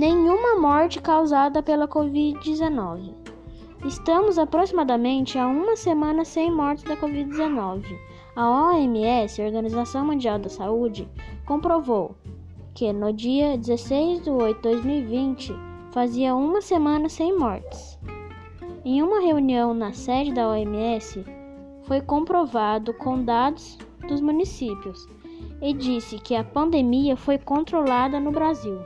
nenhuma morte causada pela Covid-19. Estamos aproximadamente a uma semana sem mortes da Covid-19. A OMS, Organização Mundial da Saúde, comprovou que no dia 16 de 8 de 2020 fazia uma semana sem mortes. Em uma reunião na sede da OMS, foi comprovado com dados dos municípios e disse que a pandemia foi controlada no Brasil.